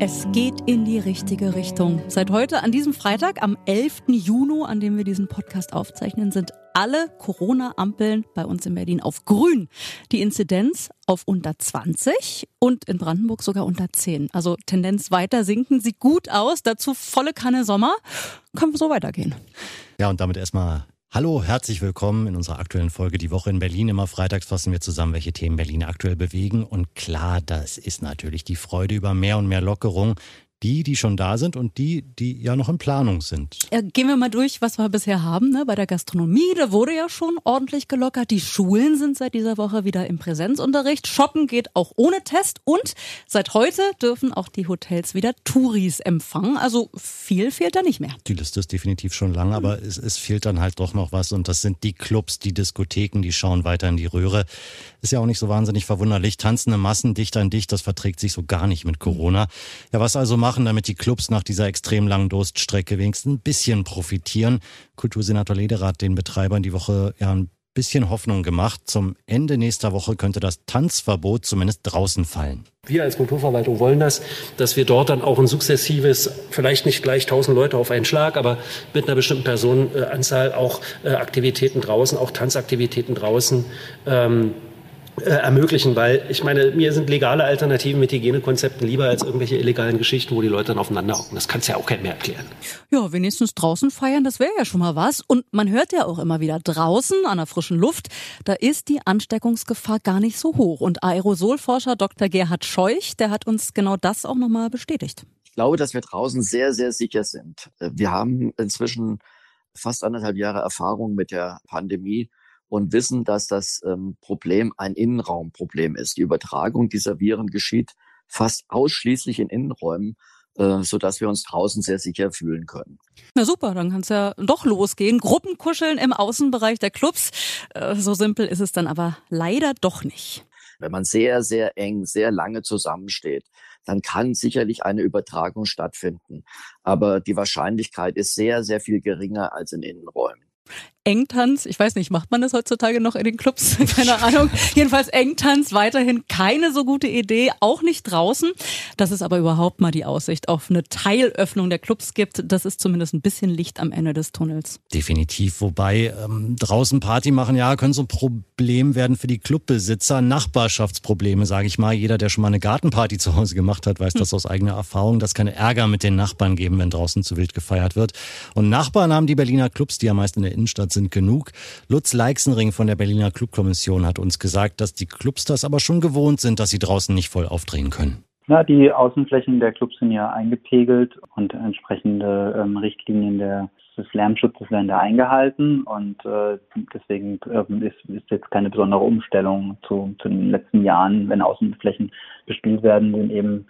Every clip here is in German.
Es geht in die richtige Richtung. Seit heute, an diesem Freitag, am 11. Juni, an dem wir diesen Podcast aufzeichnen, sind alle Corona-Ampeln bei uns in Berlin auf grün. Die Inzidenz auf unter 20 und in Brandenburg sogar unter 10. Also Tendenz weiter sinken, sieht gut aus. Dazu volle Kanne Sommer. Können wir so weitergehen. Ja, und damit erstmal Hallo, herzlich willkommen in unserer aktuellen Folge Die Woche in Berlin. Immer freitags fassen wir zusammen, welche Themen Berlin aktuell bewegen. Und klar, das ist natürlich die Freude über mehr und mehr Lockerung die, die schon da sind und die, die ja noch in Planung sind. Ja, gehen wir mal durch, was wir bisher haben. Ne? Bei der Gastronomie, da wurde ja schon ordentlich gelockert. Die Schulen sind seit dieser Woche wieder im Präsenzunterricht. Shoppen geht auch ohne Test. Und seit heute dürfen auch die Hotels wieder Touris empfangen. Also viel fehlt da nicht mehr. Die Liste ist definitiv schon lang, aber es, es fehlt dann halt doch noch was. Und das sind die Clubs, die Diskotheken, die schauen weiter in die Röhre. Ist ja auch nicht so wahnsinnig verwunderlich. Tanzende Massen dicht an dicht, das verträgt sich so gar nicht mit Corona. Ja, was also machen? Machen, damit die Clubs nach dieser extrem langen Durststrecke wenigstens ein bisschen profitieren. Kultursenator Lederer hat den Betreibern die Woche ja ein bisschen Hoffnung gemacht. Zum Ende nächster Woche könnte das Tanzverbot zumindest draußen fallen. Wir als Kulturverwaltung wollen das, dass wir dort dann auch ein sukzessives, vielleicht nicht gleich 1000 Leute auf einen Schlag, aber mit einer bestimmten Personenanzahl auch äh, Aktivitäten draußen, auch Tanzaktivitäten draußen ähm, äh, ermöglichen, weil ich meine, mir sind legale Alternativen mit Hygienekonzepten lieber als irgendwelche illegalen Geschichten, wo die Leute dann aufeinander hocken. Das kannst ja auch kein mehr erklären. Ja, wenigstens draußen feiern, das wäre ja schon mal was. Und man hört ja auch immer wieder draußen an der frischen Luft, da ist die Ansteckungsgefahr gar nicht so hoch. Und Aerosolforscher Dr. Gerhard Scheuch, der hat uns genau das auch nochmal bestätigt. Ich glaube, dass wir draußen sehr, sehr sicher sind. Wir haben inzwischen fast anderthalb Jahre Erfahrung mit der Pandemie und wissen, dass das ähm, Problem ein Innenraumproblem ist. Die Übertragung dieser Viren geschieht fast ausschließlich in Innenräumen, äh, so dass wir uns draußen sehr sicher fühlen können. Na super, dann kann es ja doch losgehen. Gruppenkuscheln im Außenbereich der Clubs. Äh, so simpel ist es dann aber leider doch nicht. Wenn man sehr, sehr eng, sehr lange zusammensteht, dann kann sicherlich eine Übertragung stattfinden. Aber die Wahrscheinlichkeit ist sehr, sehr viel geringer als in Innenräumen. Engtanz, ich weiß nicht, macht man das heutzutage noch in den Clubs? Keine Ahnung. Jedenfalls Engtanz weiterhin keine so gute Idee, auch nicht draußen. Dass es aber überhaupt mal die Aussicht auf eine Teilöffnung der Clubs gibt, das ist zumindest ein bisschen Licht am Ende des Tunnels. Definitiv. Wobei ähm, draußen Party machen, ja, können so ein Problem werden für die Clubbesitzer. Nachbarschaftsprobleme, sage ich mal. Jeder, der schon mal eine Gartenparty zu Hause gemacht hat, weiß hm. das aus eigener Erfahrung, dass keine Ärger mit den Nachbarn geben, wenn draußen zu wild gefeiert wird. Und Nachbarn haben die Berliner Clubs, die ja meist in der Innenstadt sind genug. Lutz Leixenring von der Berliner Clubkommission hat uns gesagt, dass die Clubs das aber schon gewohnt sind, dass sie draußen nicht voll aufdrehen können. Ja, die Außenflächen der Clubs sind ja eingepegelt und entsprechende ähm, Richtlinien der, des Lärmschutzes werden da eingehalten und äh, deswegen äh, ist, ist jetzt keine besondere Umstellung zu, zu den letzten Jahren, wenn Außenflächen bespielt werden, sind eben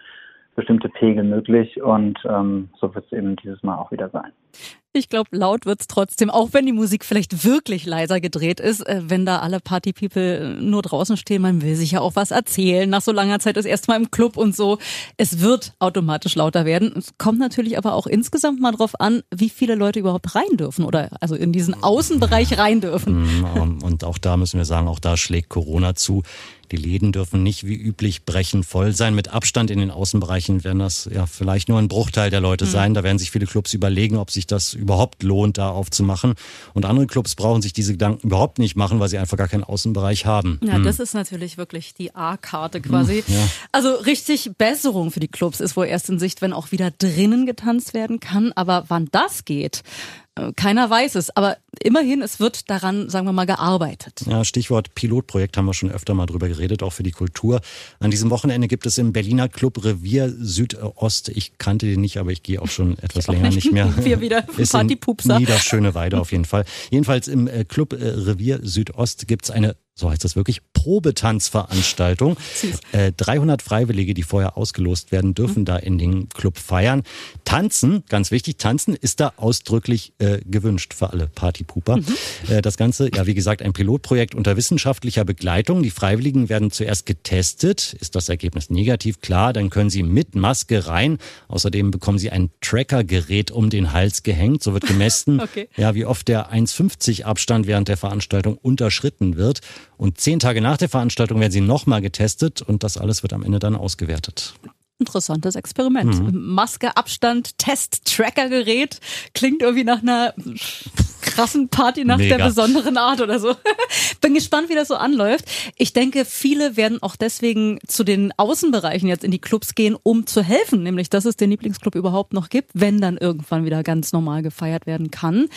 bestimmte Pegel möglich und ähm, so wird es eben dieses Mal auch wieder sein. Ich glaube, laut wird's trotzdem, auch wenn die Musik vielleicht wirklich leiser gedreht ist, äh, wenn da alle Party-People nur draußen stehen, man will sich ja auch was erzählen. Nach so langer Zeit ist erstmal im Club und so. Es wird automatisch lauter werden. Es kommt natürlich aber auch insgesamt mal drauf an, wie viele Leute überhaupt rein dürfen oder also in diesen Außenbereich rein dürfen. Mhm, und auch da müssen wir sagen, auch da schlägt Corona zu. Die Läden dürfen nicht wie üblich brechen voll sein. Mit Abstand in den Außenbereichen werden das ja vielleicht nur ein Bruchteil der Leute mhm. sein. Da werden sich viele Clubs überlegen, ob sich das überhaupt lohnt, da aufzumachen. Und andere Clubs brauchen sich diese Gedanken überhaupt nicht machen, weil sie einfach gar keinen Außenbereich haben. Ja, mhm. das ist natürlich wirklich die A-Karte quasi. Mhm, ja. Also richtig Besserung für die Clubs ist wohl erst in Sicht, wenn auch wieder drinnen getanzt werden kann. Aber wann das geht, keiner weiß es, aber immerhin, es wird daran, sagen wir mal, gearbeitet. Ja, Stichwort Pilotprojekt haben wir schon öfter mal drüber geredet, auch für die Kultur. An diesem Wochenende gibt es im Berliner Club Revier Südost, ich kannte den nicht, aber ich gehe auch schon etwas länger nicht. mehr. Wir wieder Partypupser. Niederschöne Weide auf jeden Fall. Jedenfalls im äh, Club äh, Revier Südost gibt es eine so heißt das wirklich, Probetanzveranstaltung. Äh, 300 Freiwillige, die vorher ausgelost werden, dürfen mhm. da in den Club feiern. Tanzen, ganz wichtig, tanzen ist da ausdrücklich äh, gewünscht für alle Partypuper. Mhm. Äh, das Ganze, ja wie gesagt, ein Pilotprojekt unter wissenschaftlicher Begleitung. Die Freiwilligen werden zuerst getestet. Ist das Ergebnis negativ? Klar, dann können sie mit Maske rein. Außerdem bekommen sie ein Trackergerät um den Hals gehängt. So wird gemessen, okay. ja, wie oft der 1,50 Abstand während der Veranstaltung unterschritten wird. Und zehn Tage nach der Veranstaltung werden sie nochmal getestet und das alles wird am Ende dann ausgewertet. Interessantes Experiment. Mhm. Maske, Abstand, Test, Tracker-Gerät. Klingt irgendwie nach einer krassen Party nach Mega. der besonderen Art oder so. Bin gespannt, wie das so anläuft. Ich denke, viele werden auch deswegen zu den Außenbereichen jetzt in die Clubs gehen, um zu helfen, nämlich dass es den Lieblingsclub überhaupt noch gibt, wenn dann irgendwann wieder ganz normal gefeiert werden kann.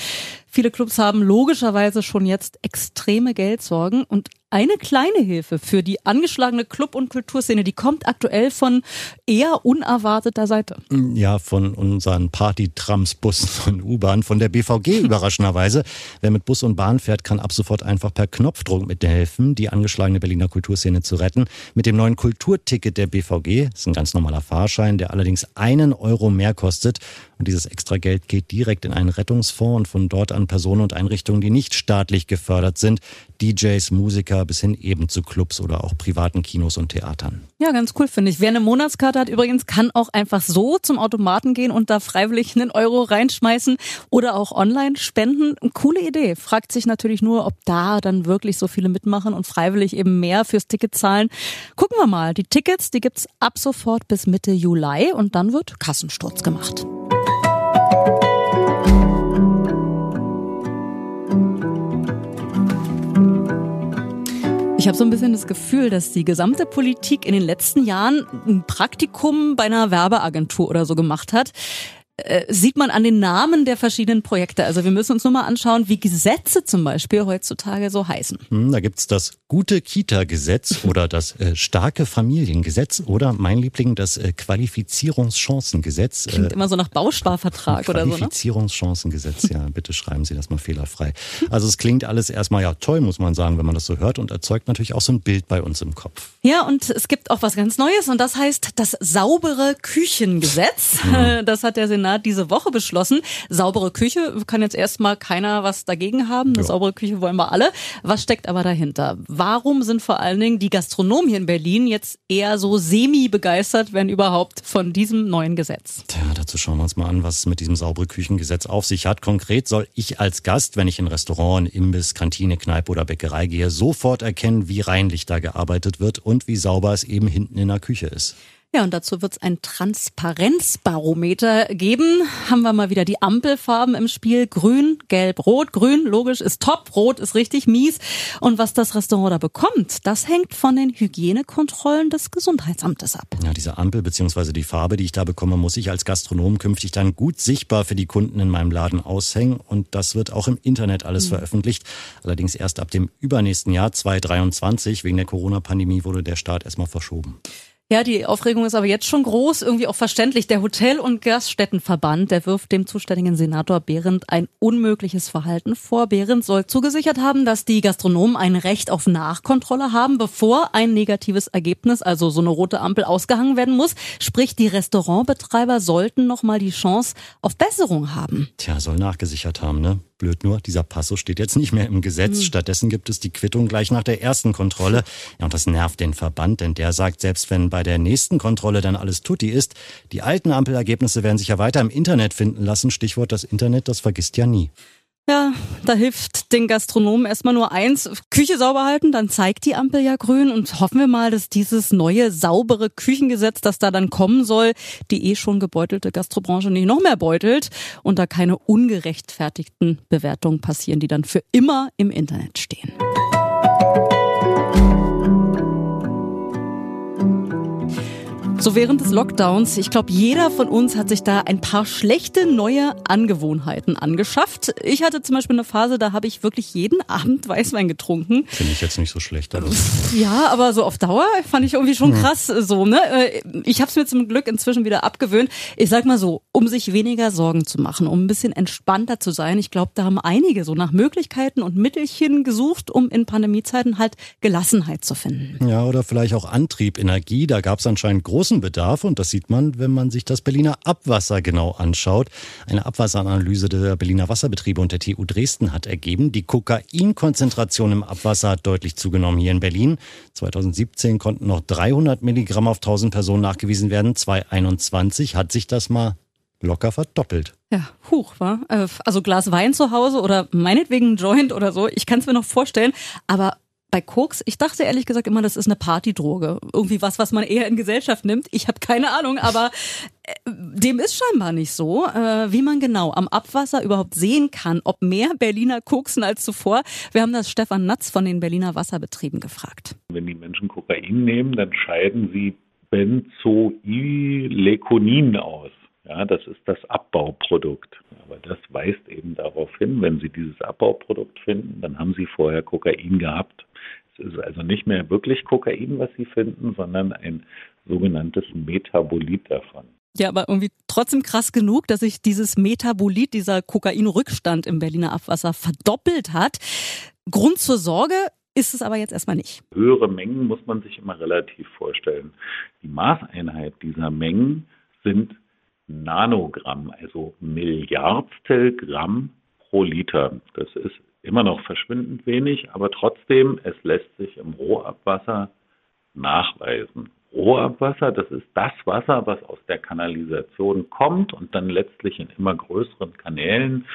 Viele Clubs haben logischerweise schon jetzt extreme Geldsorgen und eine kleine Hilfe für die angeschlagene Club- und Kulturszene, die kommt aktuell von eher unerwarteter Seite. Ja, von unseren Party-Trams, Bussen und U-Bahn, von der BVG überraschenderweise. Wer mit Bus und Bahn fährt, kann ab sofort einfach per Knopfdruck mithelfen, die angeschlagene Berliner Kulturszene zu retten. Mit dem neuen Kulturticket der BVG, das ist ein ganz normaler Fahrschein, der allerdings einen Euro mehr kostet. Und dieses extra Geld geht direkt in einen Rettungsfonds und von dort an Personen und Einrichtungen, die nicht staatlich gefördert sind. DJs, Musiker bis hin eben zu Clubs oder auch privaten Kinos und Theatern. Ja, ganz cool finde ich. Wer eine Monatskarte hat übrigens, kann auch einfach so zum Automaten gehen und da freiwillig einen Euro reinschmeißen oder auch online spenden. Coole Idee. Fragt sich natürlich nur, ob da dann wirklich so viele mitmachen und freiwillig eben mehr fürs Ticket zahlen. Gucken wir mal. Die Tickets, die gibt's ab sofort bis Mitte Juli und dann wird Kassensturz gemacht. Ich habe so ein bisschen das Gefühl, dass die gesamte Politik in den letzten Jahren ein Praktikum bei einer Werbeagentur oder so gemacht hat. Äh, sieht man an den Namen der verschiedenen Projekte. Also wir müssen uns nur mal anschauen, wie Gesetze zum Beispiel heutzutage so heißen. Hm, da gibt's das gute Kita-Gesetz oder das äh, starke Familiengesetz oder mein Liebling das äh, Qualifizierungschancengesetz. Klingt äh, immer so nach Bausparvertrag oder so. Ne? Qualifizierungschancengesetz, ja, bitte schreiben Sie das mal fehlerfrei. Also es klingt alles erstmal ja toll, muss man sagen, wenn man das so hört und erzeugt natürlich auch so ein Bild bei uns im Kopf. Ja, und es gibt auch was ganz Neues und das heißt das saubere Küchengesetz. Mhm. Das hat der Senat Senat diese Woche beschlossen. Saubere Küche kann jetzt erstmal keiner was dagegen haben. Eine ja. saubere Küche wollen wir alle. Was steckt aber dahinter? Warum sind vor allen Dingen die Gastronomen hier in Berlin jetzt eher so semi begeistert, wenn überhaupt, von diesem neuen Gesetz? Tja, dazu schauen wir uns mal an, was es mit diesem saubere Küchengesetz auf sich hat. Konkret soll ich als Gast, wenn ich in Restaurant, Imbiss, Kantine, Kneipe oder Bäckerei gehe, sofort erkennen, wie reinlich da gearbeitet wird und wie sauber es eben hinten in der Küche ist. Ja, und dazu wird es ein Transparenzbarometer geben. Haben wir mal wieder die Ampelfarben im Spiel. Grün, Gelb, Rot. Grün, logisch, ist top. Rot ist richtig mies. Und was das Restaurant da bekommt, das hängt von den Hygienekontrollen des Gesundheitsamtes ab. Ja, diese Ampel bzw. die Farbe, die ich da bekomme, muss ich als Gastronom künftig dann gut sichtbar für die Kunden in meinem Laden aushängen. Und das wird auch im Internet alles mhm. veröffentlicht. Allerdings erst ab dem übernächsten Jahr 2023. Wegen der Corona-Pandemie wurde der Start erstmal verschoben. Ja, die Aufregung ist aber jetzt schon groß, irgendwie auch verständlich. Der Hotel- und Gaststättenverband, der wirft dem zuständigen Senator Behrendt ein unmögliches Verhalten vor. Behrendt soll zugesichert haben, dass die Gastronomen ein Recht auf Nachkontrolle haben, bevor ein negatives Ergebnis, also so eine rote Ampel, ausgehangen werden muss. Sprich, die Restaurantbetreiber sollten nochmal die Chance auf Besserung haben. Tja, soll nachgesichert haben, ne? Blöd nur, dieser Passus steht jetzt nicht mehr im Gesetz. Hm. Stattdessen gibt es die Quittung gleich nach der ersten Kontrolle. Ja, und das nervt den Verband, denn der sagt, selbst wenn bei der nächsten Kontrolle dann alles tutti ist, die alten Ampelergebnisse werden sich ja weiter im Internet finden lassen. Stichwort das Internet, das vergisst ja nie. Ja, da hilft den Gastronomen erstmal nur eins, Küche sauber halten, dann zeigt die Ampel ja grün und hoffen wir mal, dass dieses neue saubere Küchengesetz, das da dann kommen soll, die eh schon gebeutelte Gastrobranche nicht noch mehr beutelt und da keine ungerechtfertigten Bewertungen passieren, die dann für immer im Internet stehen. So während des Lockdowns, ich glaube, jeder von uns hat sich da ein paar schlechte neue Angewohnheiten angeschafft. Ich hatte zum Beispiel eine Phase, da habe ich wirklich jeden Abend Weißwein getrunken. Finde ich jetzt nicht so schlecht. Aber ja, aber so auf Dauer fand ich irgendwie schon krass so. Ne? Äh, ich habe es mir zum Glück inzwischen wieder abgewöhnt. Ich sag mal so, um sich weniger Sorgen zu machen, um ein bisschen entspannter zu sein. Ich glaube, da haben einige so nach Möglichkeiten und Mittelchen gesucht, um in Pandemiezeiten halt Gelassenheit zu finden. Ja, oder vielleicht auch Antrieb, Energie. Da gab es anscheinend große großen Bedarf und das sieht man, wenn man sich das Berliner Abwasser genau anschaut. Eine Abwasseranalyse der Berliner Wasserbetriebe und der TU Dresden hat ergeben, die Kokainkonzentration im Abwasser hat deutlich zugenommen hier in Berlin. 2017 konnten noch 300 Milligramm auf 1000 Personen nachgewiesen werden. 2021 hat sich das mal locker verdoppelt. Ja, huch, war. Äh, also Glas Wein zu Hause oder meinetwegen ein Joint oder so. Ich kann es mir noch vorstellen, aber bei Koks, ich dachte ehrlich gesagt immer, das ist eine Partydroge. Irgendwie was, was man eher in Gesellschaft nimmt. Ich habe keine Ahnung, aber äh, dem ist scheinbar nicht so. Äh, wie man genau am Abwasser überhaupt sehen kann, ob mehr Berliner koksen als zuvor. Wir haben das Stefan Natz von den Berliner Wasserbetrieben gefragt. Wenn die Menschen Kokain nehmen, dann scheiden sie Benzoylekonin aus. Ja, das ist das Abbauprodukt. Aber das weist eben darauf hin, wenn Sie dieses Abbauprodukt finden, dann haben Sie vorher Kokain gehabt. Es ist also nicht mehr wirklich Kokain, was Sie finden, sondern ein sogenanntes Metabolit davon. Ja, aber irgendwie trotzdem krass genug, dass sich dieses Metabolit, dieser Kokainrückstand im Berliner Abwasser verdoppelt hat. Grund zur Sorge ist es aber jetzt erstmal nicht. Höhere Mengen muss man sich immer relativ vorstellen. Die Maßeinheit dieser Mengen sind Nanogramm, also Milliardstel Gramm pro Liter. Das ist immer noch verschwindend wenig, aber trotzdem, es lässt sich im Rohabwasser nachweisen. Rohabwasser, das ist das Wasser, was aus der Kanalisation kommt und dann letztlich in immer größeren Kanälen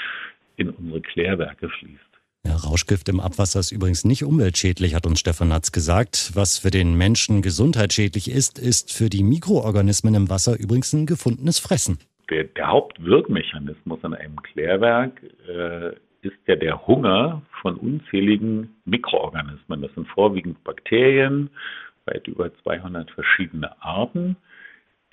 in unsere Klärwerke fließt. Ja, Rauschgift im Abwasser ist übrigens nicht umweltschädlich, hat uns Stefan Natz gesagt. Was für den Menschen gesundheitsschädlich ist, ist für die Mikroorganismen im Wasser übrigens ein gefundenes Fressen. Der, der Hauptwirkmechanismus in einem Klärwerk äh, ist ja der Hunger von unzähligen Mikroorganismen. Das sind vorwiegend Bakterien, weit über 200 verschiedene Arten,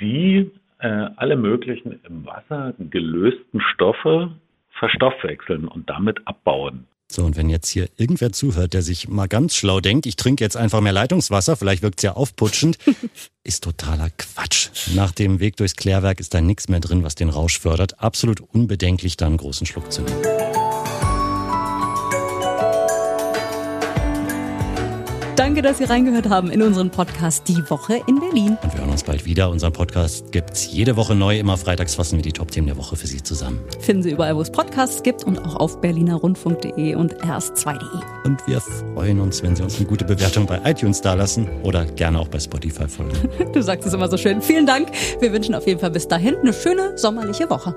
die äh, alle möglichen im Wasser gelösten Stoffe verstoffwechseln und damit abbauen. So, und wenn jetzt hier irgendwer zuhört, der sich mal ganz schlau denkt, ich trinke jetzt einfach mehr Leitungswasser, vielleicht wirkt es ja aufputschend, ist totaler Quatsch. Nach dem Weg durchs Klärwerk ist da nichts mehr drin, was den Rausch fördert. Absolut unbedenklich, da einen großen Schluck zu nehmen. Danke, dass Sie reingehört haben in unseren Podcast Die Woche in Berlin. Und wir hören uns bald wieder. Unseren Podcast gibt es jede Woche neu. Immer freitags fassen wir die Top-Themen der Woche für Sie zusammen. Finden Sie überall, wo es Podcasts gibt und auch auf berlinerrundfunk.de und rs2.de. Und wir freuen uns, wenn Sie uns eine gute Bewertung bei iTunes dalassen oder gerne auch bei Spotify folgen. du sagst es immer so schön. Vielen Dank. Wir wünschen auf jeden Fall bis dahin eine schöne sommerliche Woche.